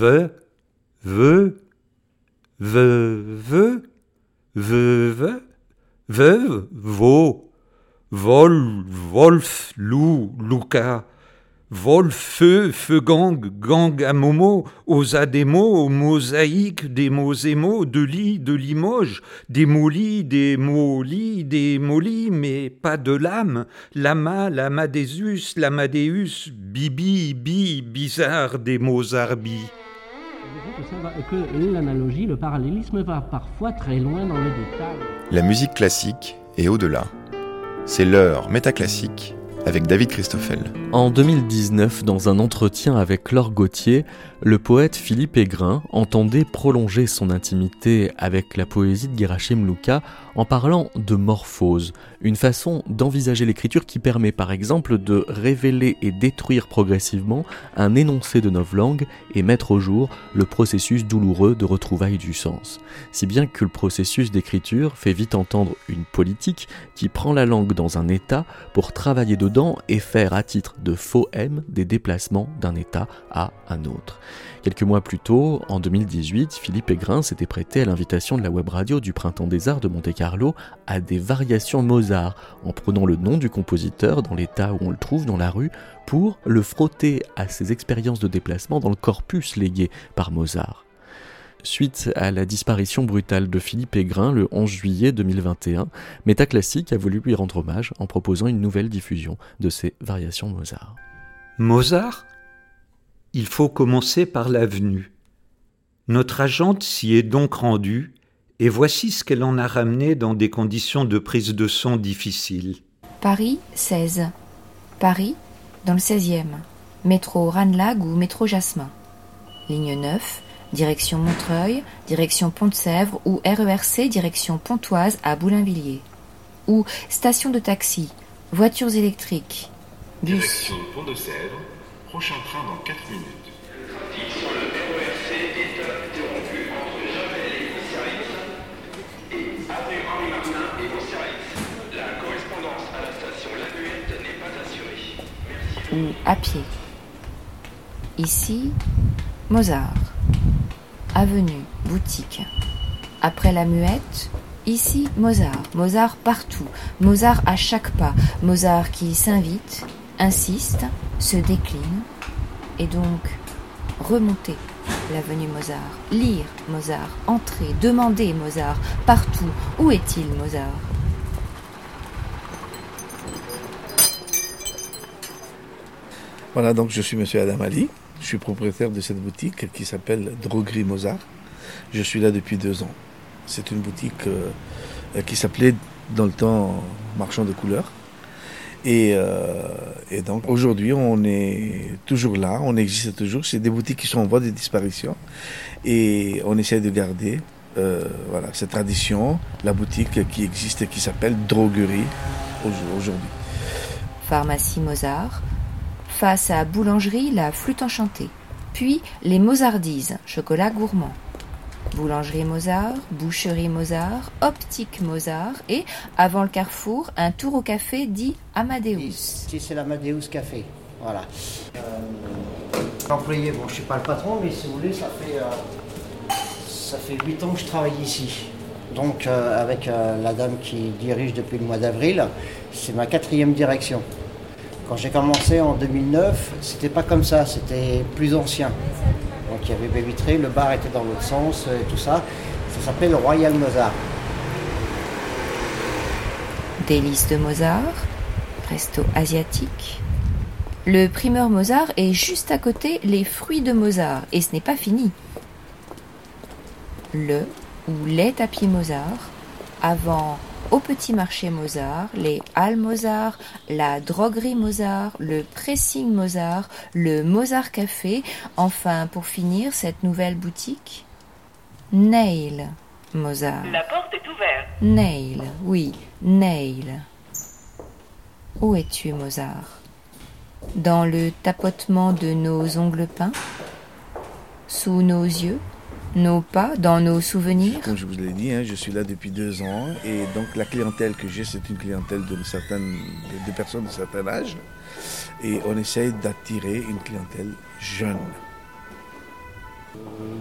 ve, ve, ve, ve, ve, ve, veuve, veau, vol, wolf, loup, louka, Vol, feu, feu gang, gang à momo, mosaïques, des mots de lit, de limoges, des molis, des molis, des molis, mais pas de lame, lama, lamadésus, lamadéus, bibi, bi, bizarre, des mozarbi. Que l'analogie, le parallélisme va parfois très loin dans le détail. La musique classique est au-delà. C'est l'heure métaclassique avec David Christoffel. En 2019, dans un entretien avec Laure Gauthier, le poète Philippe Aigrin entendait prolonger son intimité avec la poésie de Gerachim Luka en parlant de morphose, une façon d'envisager l'écriture qui permet par exemple de révéler et détruire progressivement un énoncé de novlangue et mettre au jour le processus douloureux de retrouvailles du sens. Si bien que le processus d'écriture fait vite entendre une politique qui prend la langue dans un état pour travailler dedans et faire à titre de faux M des déplacements d'un état à un autre. Quelques mois plus tôt, en 2018, Philippe Aigrin s'était prêté à l'invitation de la web radio du Printemps des Arts de Monte-Carlo à des variations Mozart, en prenant le nom du compositeur dans l'état où on le trouve dans la rue pour le frotter à ses expériences de déplacement dans le corpus légué par Mozart. Suite à la disparition brutale de Philippe Aigrin le 11 juillet 2021, Métaclassique a voulu lui rendre hommage en proposant une nouvelle diffusion de ses variations Mozart. Mozart? Il faut commencer par l'avenue. Notre agente s'y est donc rendue, et voici ce qu'elle en a ramené dans des conditions de prise de son difficiles. Paris 16. Paris, dans le 16e. Métro Ranlag ou métro Jasmin. Ligne 9, direction Montreuil, direction Pont-de-Sèvres ou RERC direction Pontoise à Boulainvilliers. Ou station de taxi, voitures électriques, bus. Direction Pont-de-Sèvres, Prochain train dans 4 minutes. Ou à pied. Ici, Mozart. Avenue, boutique. Après la muette, ici Mozart. Mozart partout. Mozart à chaque pas. Mozart qui s'invite, insiste, se décline et donc remonter l'avenue Mozart, lire Mozart, entrer, demander Mozart, partout. Où est-il Mozart? Voilà, donc je suis monsieur Adam Ali, je suis propriétaire de cette boutique qui s'appelle Droguerie Mozart. Je suis là depuis deux ans. C'est une boutique euh, qui s'appelait dans le temps Marchand de couleurs. Euh, et, donc aujourd'hui, on est toujours là, on existe toujours. C'est des boutiques qui sont en voie de disparition. Et on essaie de garder euh, voilà, cette tradition, la boutique qui existe et qui s'appelle Droguerie aujourd'hui. Pharmacie Mozart. Face à Boulangerie, la flûte enchantée. Puis les Mozardises, chocolat gourmand. Boulangerie Mozart, boucherie Mozart, optique Mozart et, avant le carrefour, un tour au café dit Amadeus. C'est l'Amadeus Café. Voilà. Euh, L'employé, bon, je ne suis pas le patron, mais si vous voulez, ça fait, euh, ça fait 8 ans que je travaille ici. Donc, euh, avec la dame qui dirige depuis le mois d'avril, c'est ma quatrième direction. Quand j'ai commencé en 2009, c'était pas comme ça, c'était plus ancien. Y avait baie vitrée, le bar était dans l'autre sens et tout ça. Ça s'appelle Royal Mozart. Délice de Mozart, resto asiatique. Le primeur Mozart est juste à côté les fruits de Mozart et ce n'est pas fini. Le ou les tapis Mozart, avant au petit marché Mozart, les halles Mozart, la droguerie Mozart, le pressing Mozart, le Mozart Café, enfin pour finir cette nouvelle boutique, Nail Mozart. La porte est ouverte. Nail, oui, Nail. Où es-tu Mozart? Dans le tapotement de nos ongles peints? Sous nos yeux? Nos pas, dans nos souvenirs Comme je vous l'ai dit, hein, je suis là depuis deux ans et donc la clientèle que j'ai, c'est une clientèle de, certaines, de, personnes de certain âge et on essaye d'attirer une clientèle jeune.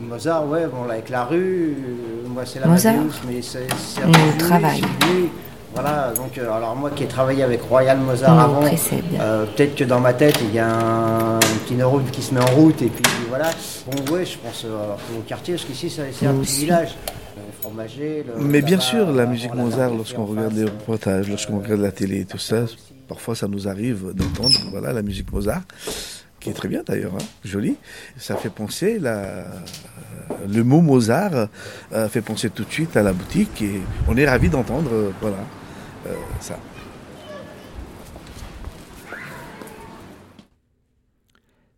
Mozart, ouais, bon, avec la rue, euh, moi c'est la Mozart mais c'est c'est nous venu. Voilà, donc euh, alors moi qui ai travaillé avec Royal Mozart avant, euh, peut-être que dans ma tête il y a un petit neurone qui se met en route et puis voilà. Bon ouais, je pense euh, au quartier parce qu'ici c'est c'est un petit village. Le fromager, le Mais bien sûr, la euh, musique Mozart, lorsqu'on regarde les euh, reportages, lorsqu'on regarde la télé et tout ça, parfois ça nous arrive d'entendre voilà, la musique Mozart, qui est très bien d'ailleurs, hein, jolie. Ça fait penser, la, le mot Mozart euh, fait penser tout de suite à la boutique et on est ravis d'entendre euh, voilà, euh, ça.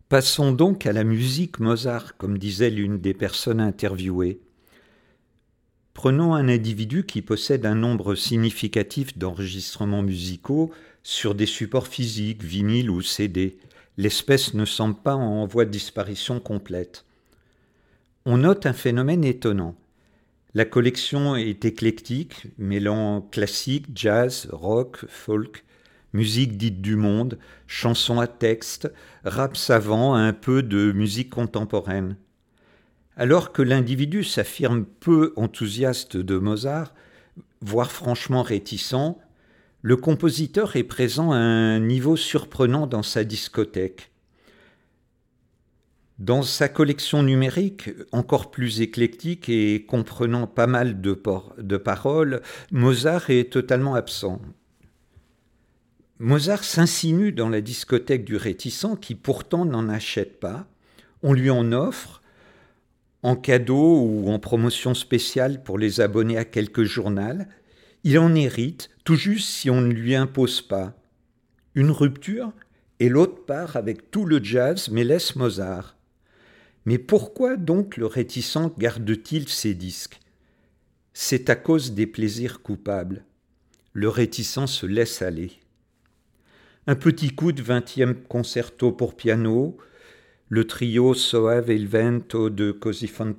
Passons donc à la musique Mozart, comme disait l'une des personnes interviewées. Prenons un individu qui possède un nombre significatif d'enregistrements musicaux sur des supports physiques, vinyle ou CD. L'espèce ne semble pas en voie de disparition complète. On note un phénomène étonnant. La collection est éclectique, mêlant classique, jazz, rock, folk, musique dite du monde, chansons à texte, rap savant, un peu de musique contemporaine. Alors que l'individu s'affirme peu enthousiaste de Mozart, voire franchement réticent, le compositeur est présent à un niveau surprenant dans sa discothèque. Dans sa collection numérique, encore plus éclectique et comprenant pas mal de, paroles, Mozart est totalement absent. Mozart s'insinue dans la discothèque du réticent qui pourtant n'en achète pas. On lui en offre en cadeau ou en promotion spéciale pour les abonnés à quelques journaux. Il en hérite, tout juste si on ne lui impose pas. Une rupture et l'autre part avec tout le jazz mais laisse Mozart. Mais pourquoi donc le réticent garde-t-il ses disques? C'est à cause des plaisirs coupables. Le réticent se laisse aller. Un petit coup de 20e concerto pour piano, le trio Soave il vento de Così fan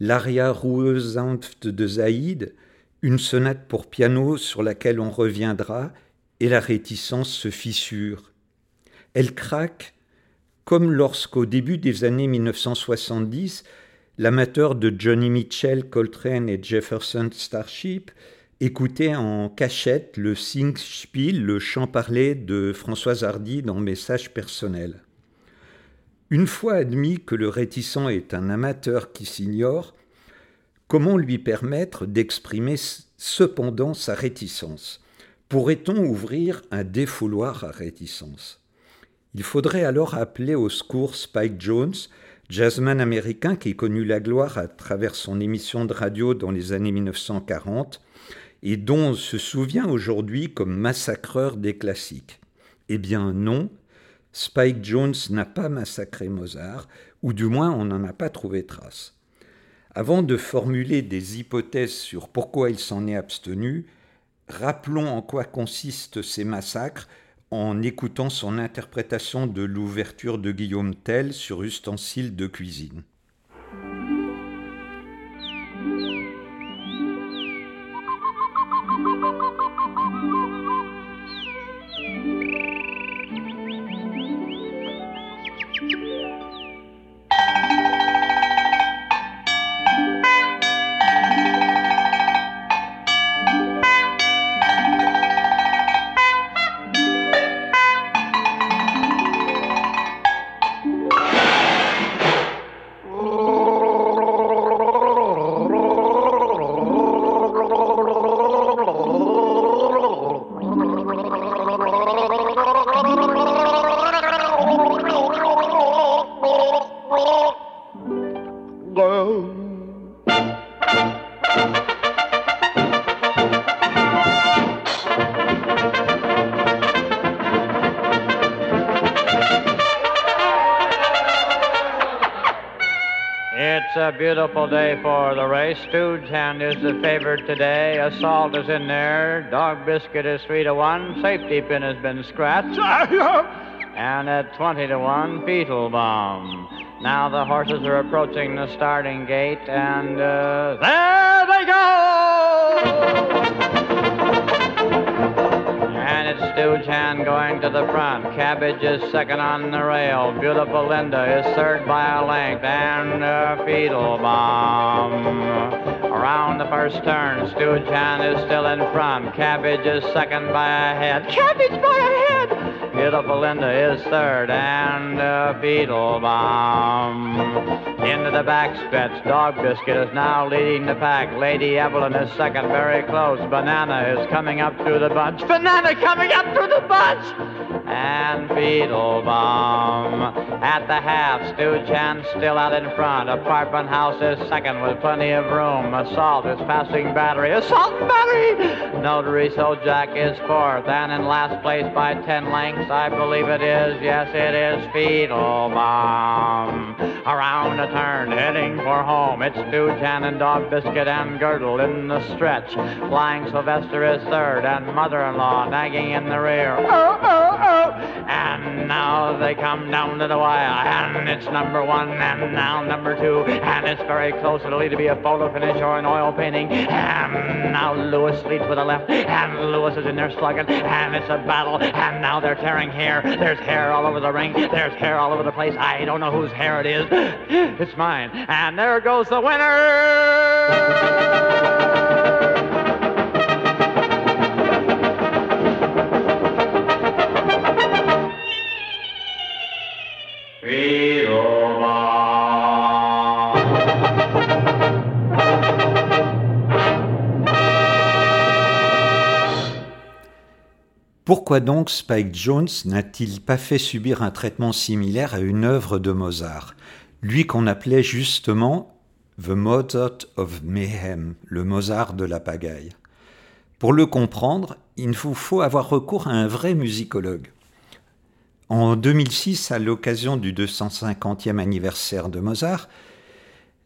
l'aria ruisante de Zaïd, une sonate pour piano sur laquelle on reviendra, et la réticence se fissure. Elle craque comme lorsqu'au début des années 1970, l'amateur de Johnny Mitchell, Coltrane et Jefferson Starship écoutait en cachette le Singspiel, le chant parlé de Françoise Hardy dans Message personnel. Une fois admis que le réticent est un amateur qui s'ignore, comment lui permettre d'exprimer cependant sa réticence? Pourrait-on ouvrir un défouloir à réticence? Il faudrait alors appeler au secours Spike Jones, jazzman américain qui connut la gloire à travers son émission de radio dans les années 1940 et dont on se souvient aujourd'hui comme massacreur des classiques. Eh bien non, Spike Jones n'a pas massacré Mozart, ou du moins on n'en a pas trouvé trace. Avant de formuler des hypothèses sur pourquoi il s'en est abstenu, rappelons en quoi consistent ces massacres en écoutant son interprétation de l'ouverture de Guillaume Tell sur ustensile de cuisine. A beautiful day for the race. Stooge Hand is the favorite today. Assault is in there. Dog Biscuit is three to one. Safety pin has been scratched. and at twenty to one, Beetle Bomb. Now the horses are approaching the starting gate, and uh, there they go! Hand going to the front. Cabbage is second on the rail. Beautiful Linda is third by a length. And uh, Fiedlbaum. Around the first turn, Hand is still in front. Cabbage is second by a head. Cabbage by a head! Beautiful Linda is third, and uh, Beetlebaum. Into the back stretch, Dog Biscuit is now leading the pack. Lady Evelyn is second, very close. Banana is coming up through the bunch. Banana coming up through the bunch! And Beetlebaum. At the half, Stu Chan still out in front. Apartment house is second with plenty of room. Assault is passing battery. Assault battery! Notary So Jack is fourth, and in last place by ten lengths, I believe it is. Yes, it is Beetlebaum. Around a turn, heading for home. It's Stu Chan and Dog Biscuit and Girdle in the stretch. Flying Sylvester is third, and mother-in-law nagging in the rear. Oh, oh, oh! And now they come down to the wire, and it's number one, and now number two, and it's very close. It'll be a photo finish or an oil painting. And now Lewis leads with a left, and Lewis is in there slugging, and it's a battle, and now they're tearing hair. There's hair all over the ring. There's hair all over the place. I don't know whose hair it is. It's mine. And there goes the winner! Pourquoi donc Spike Jones n'a-t-il pas fait subir un traitement similaire à une œuvre de Mozart, lui qu'on appelait justement The Mozart of Mayhem, le Mozart de la pagaille? Pour le comprendre, il vous faut avoir recours à un vrai musicologue. En 2006, à l'occasion du 250e anniversaire de Mozart,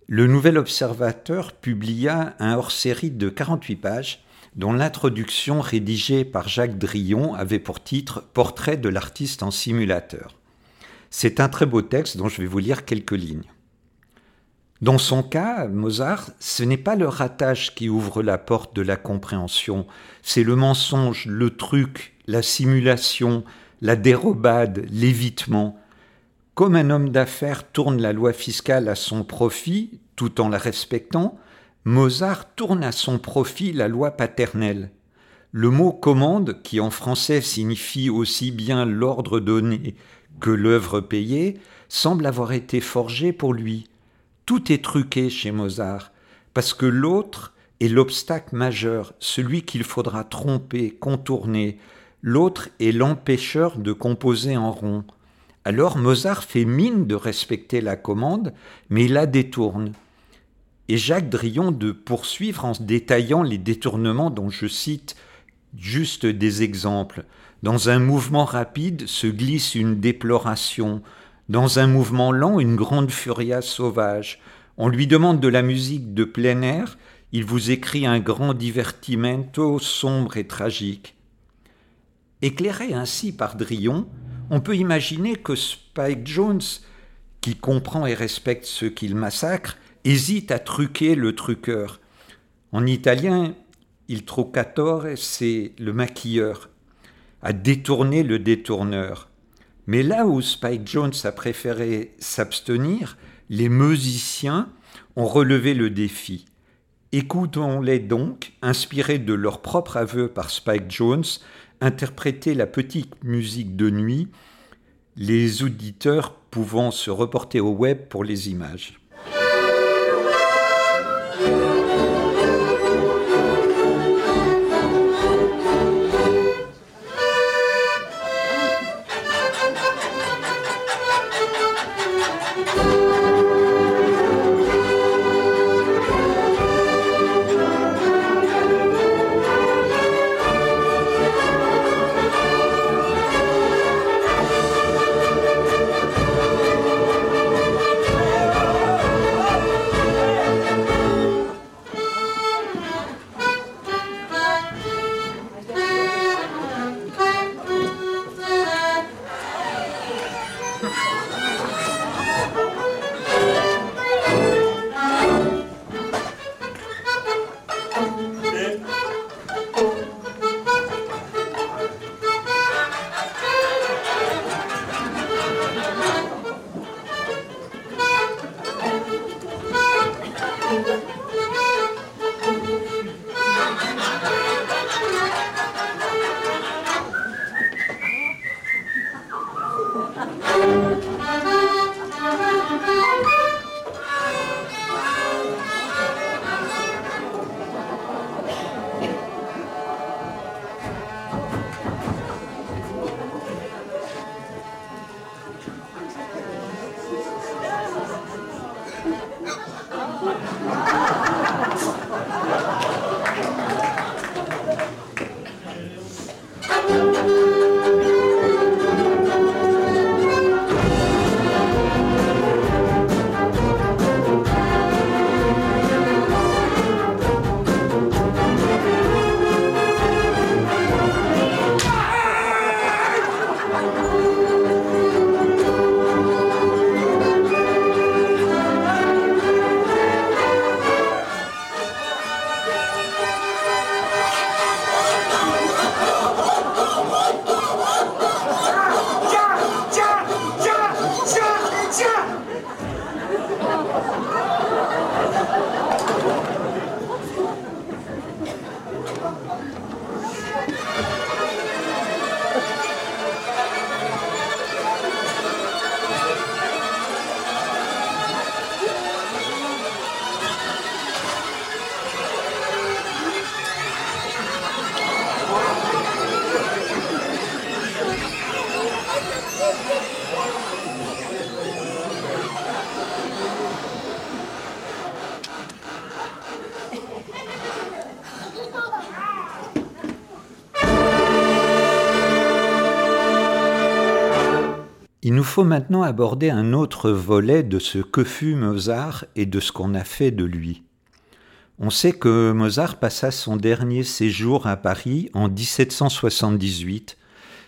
le Nouvel Observateur publia un hors-série de 48 pages dont l'introduction rédigée par Jacques Drillon avait pour titre Portrait de l'artiste en simulateur. C'est un très beau texte dont je vais vous lire quelques lignes. Dans son cas, Mozart, ce n'est pas le ratage qui ouvre la porte de la compréhension, c'est le mensonge, le truc, la simulation, la dérobade, l'évitement. Comme un homme d'affaires tourne la loi fiscale à son profit tout en la respectant, Mozart tourne à son profit la loi paternelle. Le mot commande, qui en français signifie aussi bien l'ordre donné que l'œuvre payée, semble avoir été forgé pour lui. Tout est truqué chez Mozart, parce que l'autre est l'obstacle majeur, celui qu'il faudra tromper, contourner. L'autre est l'empêcheur de composer en rond. Alors Mozart fait mine de respecter la commande, mais il la détourne et Jacques Drillon de poursuivre en détaillant les détournements dont je cite juste des exemples. Dans un mouvement rapide se glisse une déploration, dans un mouvement lent une grande furia sauvage. On lui demande de la musique de plein air, il vous écrit un grand divertimento sombre et tragique. Éclairé ainsi par Drillon, on peut imaginer que Spike Jones, qui comprend et respecte ceux qu'il massacre, hésite à truquer le truqueur. En italien, il truccatore, c'est le maquilleur, à détourner le détourneur. Mais là où Spike Jones a préféré s'abstenir, les musiciens ont relevé le défi. Écoutons-les donc, inspirés de leur propre aveu par Spike Jones, interpréter la petite musique de nuit, les auditeurs pouvant se reporter au web pour les images. Il nous faut maintenant aborder un autre volet de ce que fut Mozart et de ce qu'on a fait de lui. On sait que Mozart passa son dernier séjour à Paris en 1778,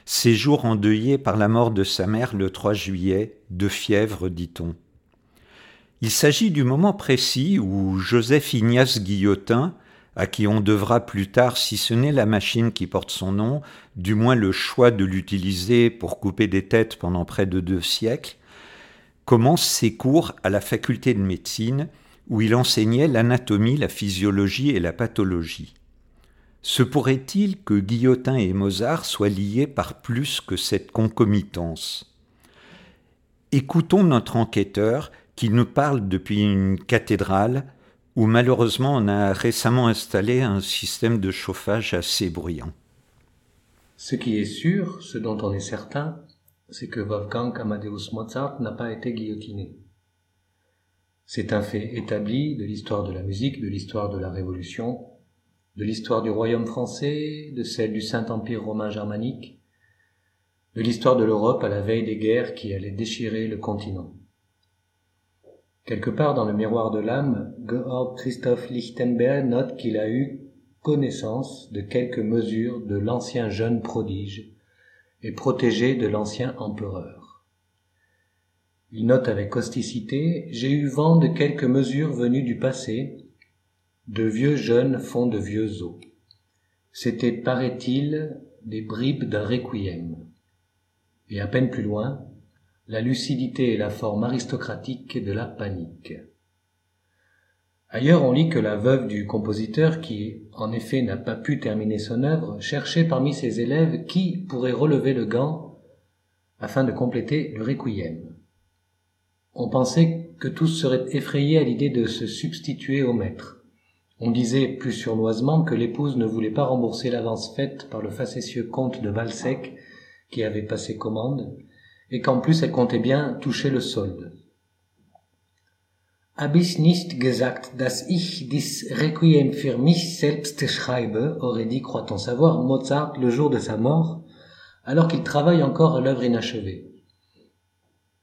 séjour endeuillé par la mort de sa mère le 3 juillet, de fièvre, dit-on. Il s'agit du moment précis où Joseph Ignace Guillotin, à qui on devra plus tard, si ce n'est la machine qui porte son nom, du moins le choix de l'utiliser pour couper des têtes pendant près de deux siècles, commence ses cours à la faculté de médecine où il enseignait l'anatomie, la physiologie et la pathologie. Se pourrait-il que Guillotin et Mozart soient liés par plus que cette concomitance? Écoutons notre enquêteur qui nous parle depuis une cathédrale où malheureusement on a récemment installé un système de chauffage assez bruyant. Ce qui est sûr, ce dont on est certain, c'est que Wolfgang Amadeus Mozart n'a pas été guillotiné. C'est un fait établi de l'histoire de la musique, de l'histoire de la Révolution, de l'histoire du royaume français, de celle du Saint-Empire romain germanique, de l'histoire de l'Europe à la veille des guerres qui allaient déchirer le continent. Quelque part dans le miroir de l'âme, Georg Christoph Lichtenberg note qu'il a eu connaissance de quelques mesures de l'ancien jeune prodige et protégé de l'ancien empereur. Il note avec causticité J'ai eu vent de quelques mesures venues du passé, de vieux jeunes font de vieux os. C'était, paraît-il, des bribes d'un requiem. Et à peine plus loin, la lucidité et la forme aristocratique de la panique. Ailleurs, on lit que la veuve du compositeur, qui en effet n'a pas pu terminer son œuvre, cherchait parmi ses élèves qui pourrait relever le gant afin de compléter le requiem. On pensait que tous seraient effrayés à l'idée de se substituer au maître. On disait plus surnoisement que l'épouse ne voulait pas rembourser l'avance faite par le facétieux comte de Valsec qui avait passé commande, et qu'en plus elle comptait bien toucher le solde. Hab ich nicht gesagt, dass ich dies Requiem für mich selbst schreibe, aurait dit, croit-on savoir, Mozart le jour de sa mort, alors qu'il travaille encore à l'œuvre inachevée.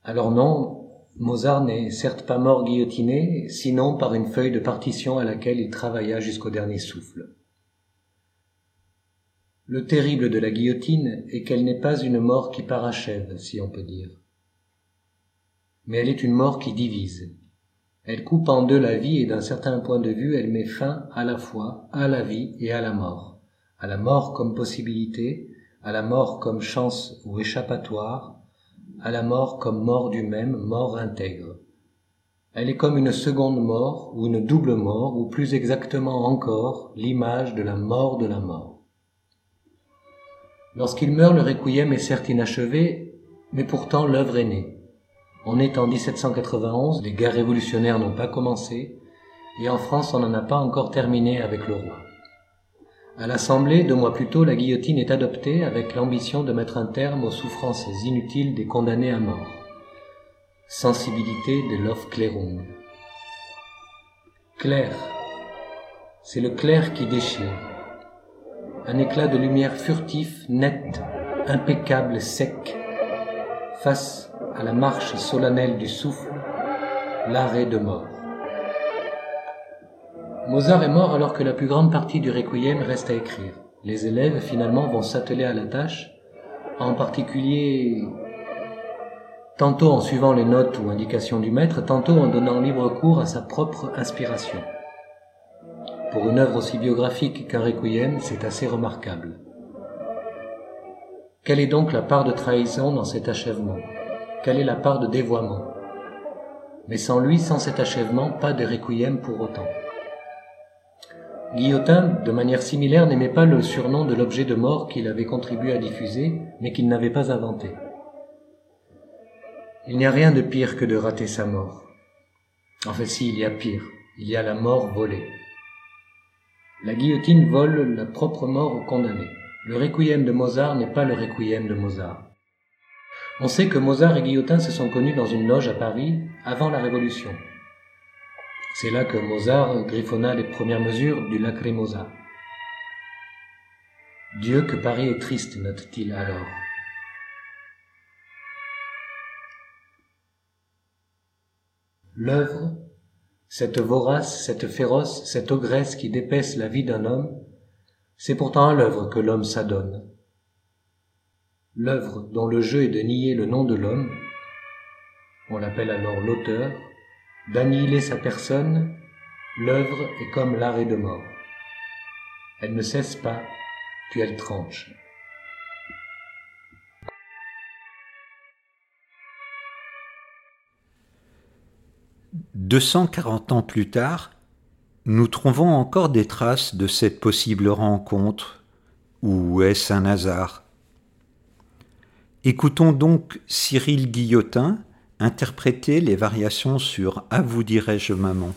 Alors non, Mozart n'est certes pas mort guillotiné, sinon par une feuille de partition à laquelle il travailla jusqu'au dernier souffle. Le terrible de la guillotine est qu'elle n'est pas une mort qui parachève, si on peut dire. Mais elle est une mort qui divise. Elle coupe en deux la vie et d'un certain point de vue, elle met fin à la fois à la vie et à la mort. À la mort comme possibilité, à la mort comme chance ou échappatoire, à la mort comme mort du même, mort intègre. Elle est comme une seconde mort ou une double mort ou plus exactement encore l'image de la mort de la mort. Lorsqu'il meurt, le requiem est certes inachevé, mais pourtant l'œuvre est née. On est en 1791, les guerres révolutionnaires n'ont pas commencé, et en France on n'en a pas encore terminé avec le roi. À l'Assemblée, deux mois plus tôt, la guillotine est adoptée avec l'ambition de mettre un terme aux souffrances inutiles des condamnés à mort sensibilité de l'Aufklärung. Clair, c'est le clair qui déchire. Un éclat de lumière furtif, net, impeccable, sec, face à la marche solennelle du souffle, l'arrêt de mort. Mozart est mort alors que la plus grande partie du requiem reste à écrire. Les élèves finalement vont s'atteler à la tâche, en particulier tantôt en suivant les notes ou indications du maître, tantôt en donnant libre cours à sa propre inspiration. Pour une œuvre aussi biographique qu'un requiem, c'est assez remarquable. Quelle est donc la part de trahison dans cet achèvement? Quelle est la part de dévoiement? Mais sans lui, sans cet achèvement, pas de requiem pour autant. Guillotin, de manière similaire, n'aimait pas le surnom de l'objet de mort qu'il avait contribué à diffuser, mais qu'il n'avait pas inventé. Il n'y a rien de pire que de rater sa mort. En fait, si, il y a pire. Il y a la mort volée. La guillotine vole la propre mort au condamné. Le requiem de Mozart n'est pas le requiem de Mozart. On sait que Mozart et Guillotin se sont connus dans une loge à Paris avant la Révolution. C'est là que Mozart griffonna les premières mesures du Lacrimosa. Dieu que Paris est triste, note-t-il alors. L'œuvre, cette vorace, cette féroce, cette ogresse qui dépaisse la vie d'un homme, c'est pourtant à l'œuvre que l'homme s'adonne. L'œuvre dont le jeu est de nier le nom de l'homme, on l'appelle alors l'auteur, d'annihiler sa personne, l'œuvre est comme l'arrêt de mort. Elle ne cesse pas, puis elle tranche. 240 ans plus tard, nous trouvons encore des traces de cette possible rencontre, ou est-ce un hasard Écoutons donc Cyril Guillotin interpréter les variations sur À vous dirais-je maman.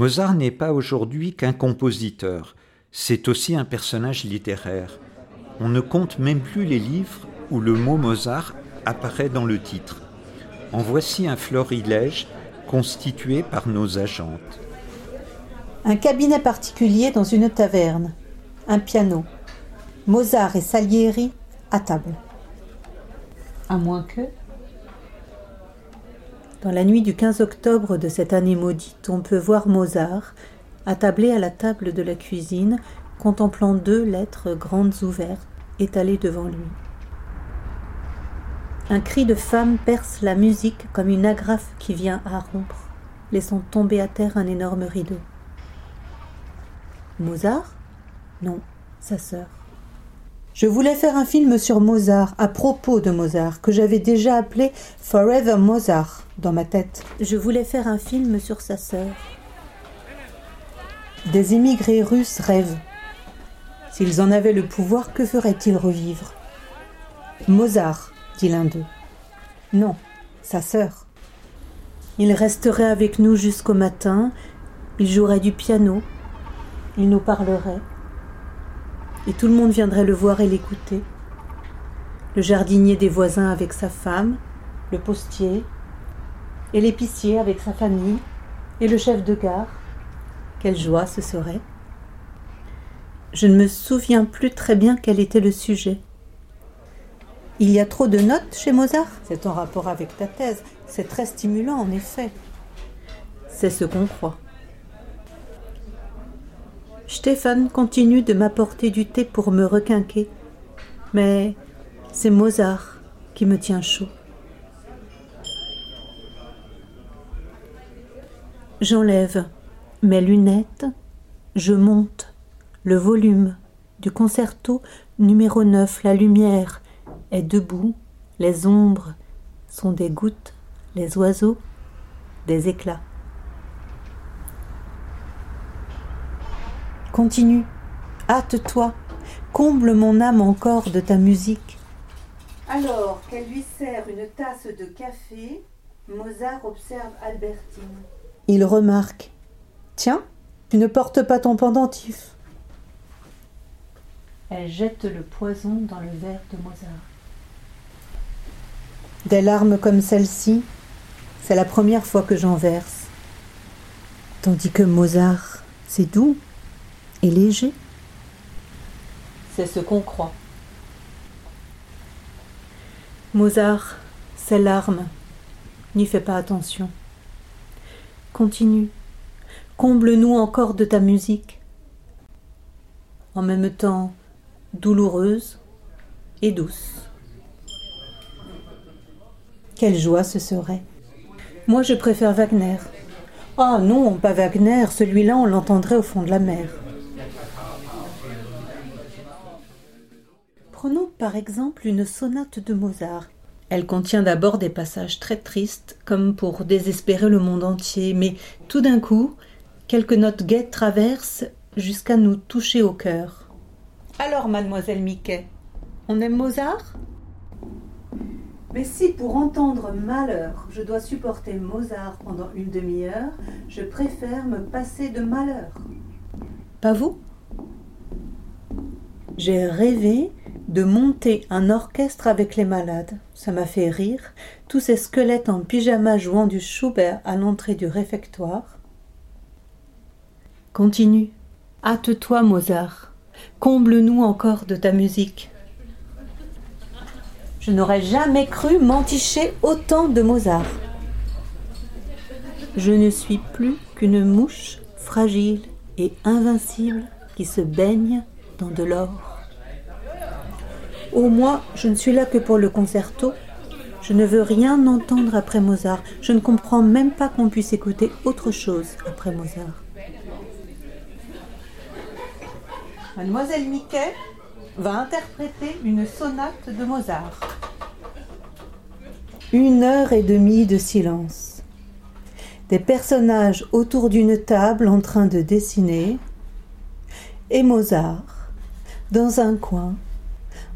Mozart n'est pas aujourd'hui qu'un compositeur, c'est aussi un personnage littéraire. On ne compte même plus les livres où le mot Mozart apparaît dans le titre. En voici un florilège constitué par nos agentes. Un cabinet particulier dans une taverne. Un piano. Mozart et Salieri à table. À moins que. Dans la nuit du 15 octobre de cette année maudite, on peut voir Mozart, attablé à la table de la cuisine, contemplant deux lettres grandes ouvertes étalées devant lui. Un cri de femme perce la musique comme une agrafe qui vient à rompre, laissant tomber à terre un énorme rideau. Mozart? Non, sa sœur. Je voulais faire un film sur Mozart, à propos de Mozart, que j'avais déjà appelé Forever Mozart dans ma tête. Je voulais faire un film sur sa sœur. Des émigrés russes rêvent. S'ils en avaient le pouvoir, que feraient-ils revivre? Mozart, dit l'un d'eux. Non, sa sœur. Il resterait avec nous jusqu'au matin, il jouerait du piano, il nous parlerait, et tout le monde viendrait le voir et l'écouter. Le jardinier des voisins avec sa femme, le postier, et l'épicier avec sa famille, et le chef de gare. Quelle joie ce serait. Je ne me souviens plus très bien quel était le sujet. Il y a trop de notes chez Mozart? C'est en rapport avec ta thèse. C'est très stimulant en effet. C'est ce qu'on croit. Stéphane continue de m'apporter du thé pour me requinquer, mais c'est Mozart qui me tient chaud. J'enlève mes lunettes, je monte le volume du concerto numéro 9, la lumière est debout, les ombres sont des gouttes, les oiseaux des éclats. Continue, hâte-toi, comble mon âme encore de ta musique. Alors qu'elle lui sert une tasse de café, Mozart observe Albertine. Il remarque Tiens, tu ne portes pas ton pendentif. Elle jette le poison dans le verre de Mozart. Des larmes comme celle-ci, c'est la première fois que j'en verse. Tandis que Mozart, c'est doux et léger. C'est ce qu'on croit. Mozart, ces larmes, n'y fais pas attention. Continue, comble-nous encore de ta musique. En même temps, douloureuse et douce. Quelle joie ce serait. Moi, je préfère Wagner. Ah non, pas Wagner, celui-là, on l'entendrait au fond de la mer. Par exemple une sonate de Mozart. Elle contient d'abord des passages très tristes, comme pour désespérer le monde entier, mais tout d'un coup, quelques notes gaies traversent jusqu'à nous toucher au cœur. Alors, mademoiselle Mickey, on aime Mozart? Mais si pour entendre malheur, je dois supporter Mozart pendant une demi-heure, je préfère me passer de malheur. Pas vous? J'ai rêvé de monter un orchestre avec les malades. Ça m'a fait rire, tous ces squelettes en pyjama jouant du Schubert à l'entrée du réfectoire. Continue. Hâte-toi, Mozart. Comble-nous encore de ta musique. Je n'aurais jamais cru m'enticher autant de Mozart. Je ne suis plus qu'une mouche fragile et invincible qui se baigne dans de l'or. Au moins, je ne suis là que pour le concerto. Je ne veux rien entendre après Mozart. Je ne comprends même pas qu'on puisse écouter autre chose après Mozart. Mademoiselle Mickey va interpréter une sonate de Mozart. Une heure et demie de silence. Des personnages autour d'une table en train de dessiner. Et Mozart, dans un coin,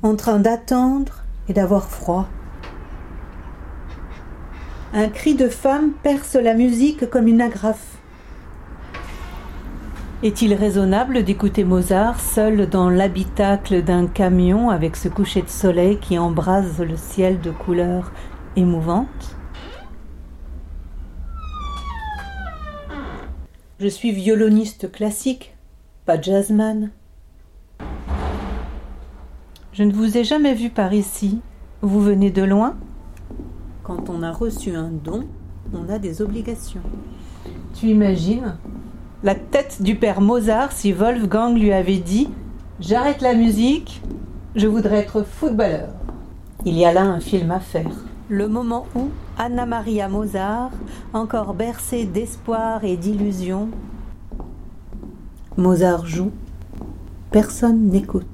en train d'attendre et d'avoir froid. Un cri de femme perce la musique comme une agrafe. Est-il raisonnable d'écouter Mozart seul dans l'habitacle d'un camion avec ce coucher de soleil qui embrase le ciel de couleurs émouvantes? Je suis violoniste classique, pas jazzman. Je ne vous ai jamais vu par ici. Vous venez de loin? Quand on a reçu un don, on a des obligations. Tu imagines? La tête du père Mozart si Wolfgang lui avait dit J'arrête la musique, je voudrais être footballeur. Il y a là un film à faire. Le moment où Anna Maria Mozart, encore bercée d'espoir et d'illusion, Mozart joue, personne n'écoute.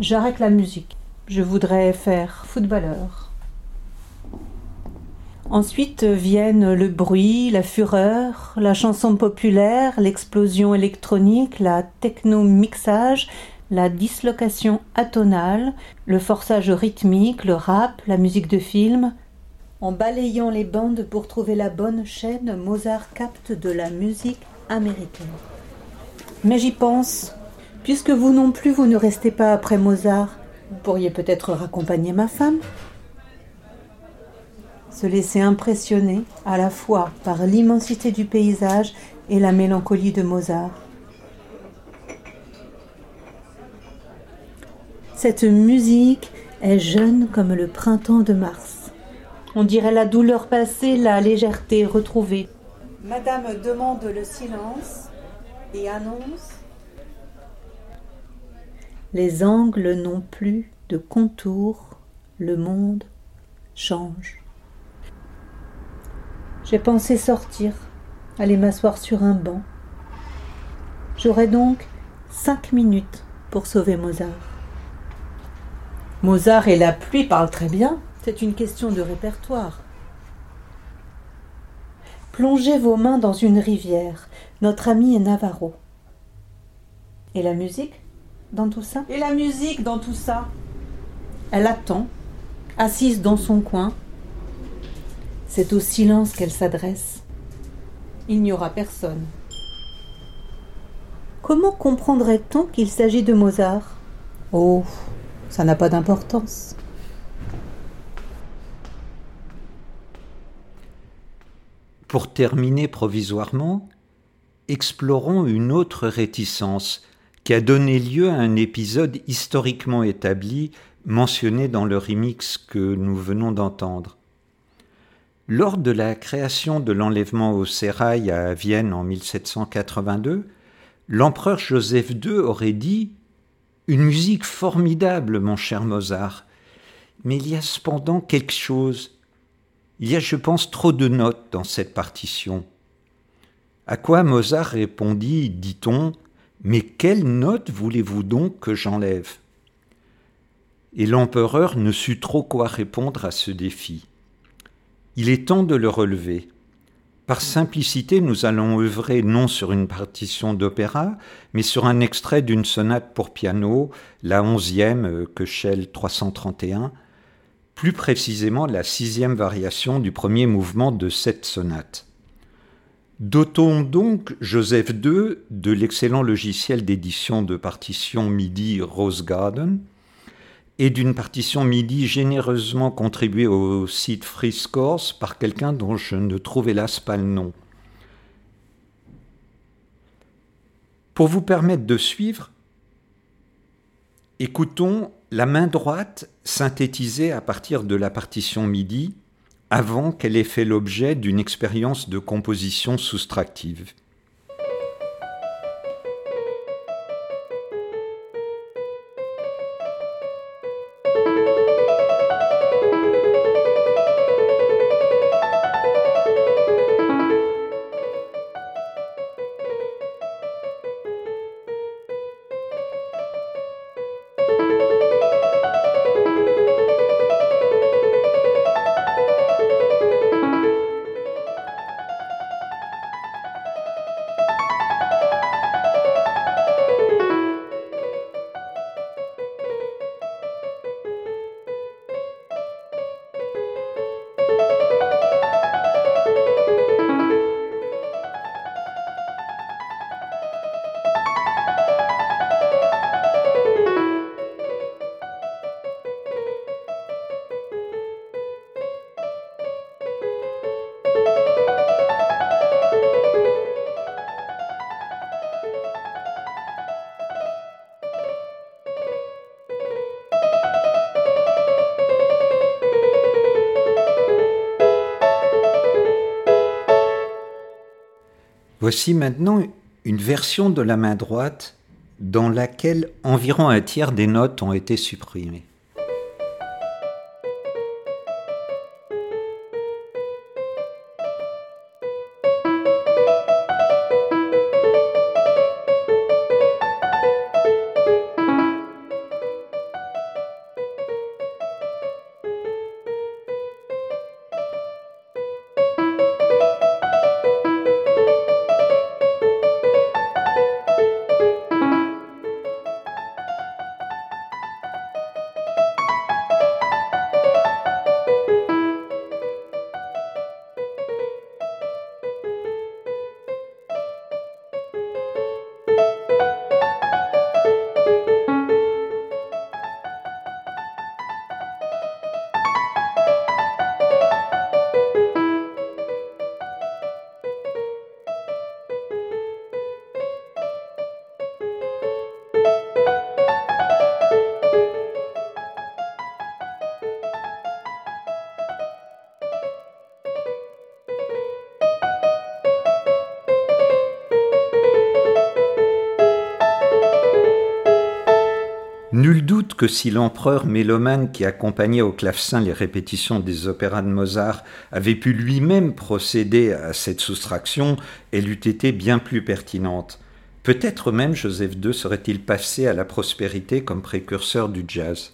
J'arrête la musique, je voudrais faire footballeur. Ensuite viennent le bruit, la fureur, la chanson populaire, l'explosion électronique, la techno-mixage, la dislocation atonale, le forçage rythmique, le rap, la musique de film. En balayant les bandes pour trouver la bonne chaîne, Mozart capte de la musique américaine. Mais j'y pense. Puisque vous non plus, vous ne restez pas après Mozart, vous pourriez peut-être raccompagner ma femme se laisser impressionner à la fois par l'immensité du paysage et la mélancolie de Mozart. Cette musique est jeune comme le printemps de mars. On dirait la douleur passée, la légèreté retrouvée. Madame demande le silence et annonce Les angles n'ont plus de contours, le monde change. J'ai pensé sortir, aller m'asseoir sur un banc. J'aurai donc cinq minutes pour sauver Mozart. Mozart et la pluie parlent très bien. C'est une question de répertoire. Plongez vos mains dans une rivière. Notre ami est Navarro. Et la musique? Dans tout ça Et la musique dans tout ça Elle attend, assise dans son coin, c'est au silence qu'elle s'adresse. Il n'y aura personne. Comment comprendrait-on qu'il s'agit de Mozart? Oh, ça n'a pas d'importance. Pour terminer provisoirement, explorons une autre réticence qui a donné lieu à un épisode historiquement établi mentionné dans le remix que nous venons d'entendre. Lors de la création de l'enlèvement au sérail à Vienne en 1782, l'empereur Joseph II aurait dit Une musique formidable, mon cher Mozart, mais il y a cependant quelque chose. Il y a, je pense, trop de notes dans cette partition. À quoi Mozart répondit, dit-on, Mais quelles notes voulez-vous donc que j'enlève? Et l'empereur ne sut trop quoi répondre à ce défi. Il est temps de le relever. Par simplicité, nous allons œuvrer non sur une partition d'opéra, mais sur un extrait d'une sonate pour piano, la onzième, euh, Köchel 331, plus précisément la sixième variation du premier mouvement de cette sonate. Dotons donc Joseph II de l'excellent logiciel d'édition de partition MIDI Rose Garden, et d'une partition MIDI généreusement contribuée au site Free Scores par quelqu'un dont je ne trouve hélas pas le nom. Pour vous permettre de suivre, écoutons la main droite synthétisée à partir de la partition MIDI avant qu'elle ait fait l'objet d'une expérience de composition soustractive. Voici maintenant une version de la main droite dans laquelle environ un tiers des notes ont été supprimées. Si l'empereur mélomane qui accompagnait au clavecin les répétitions des opéras de Mozart avait pu lui-même procéder à cette soustraction, elle eût été bien plus pertinente. Peut-être même Joseph II serait-il passé à la prospérité comme précurseur du jazz.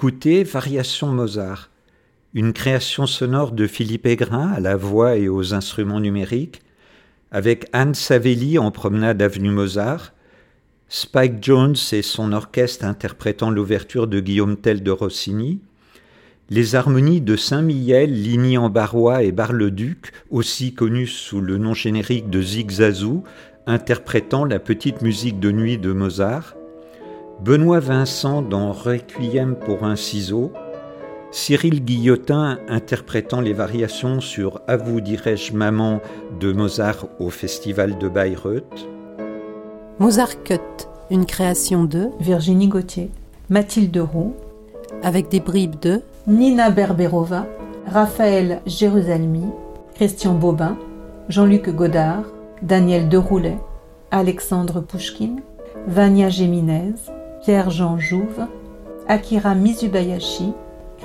D'écouter Variation Mozart, une création sonore de Philippe Aigrin à la voix et aux instruments numériques, avec Anne Savelli en promenade avenue Mozart, Spike Jones et son orchestre interprétant l'ouverture de Guillaume Tell de Rossini, les harmonies de Saint-Mihiel, Ligny en Barrois et Bar-le-Duc, aussi connus sous le nom générique de Zigzazou, interprétant la petite musique de nuit de Mozart, Benoît Vincent dans Requiem pour un ciseau, Cyril Guillotin interprétant les variations sur À vous dirais-je maman de Mozart au Festival de Bayreuth. Mozart Cut, une création de Virginie Gauthier, Mathilde Roux, avec des bribes de Nina Berberova, Raphaël Jérusalemi, Christian Bobin, Jean-Luc Godard, Daniel Deroulet, Alexandre Pouchkine, Vania Géminez, Pierre-Jean Jouve, Akira Mizubayashi,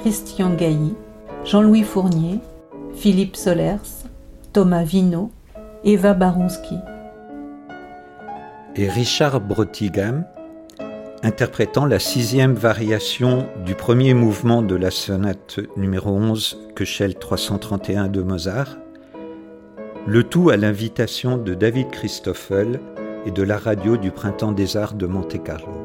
Christian Gailly, Jean-Louis Fournier, Philippe Solers, Thomas Vino, Eva Baronski. Et Richard Brotigam, interprétant la sixième variation du premier mouvement de la sonate numéro 11 Köchel 331 de Mozart, le tout à l'invitation de David Christoffel et de la radio du Printemps des Arts de Monte-Carlo.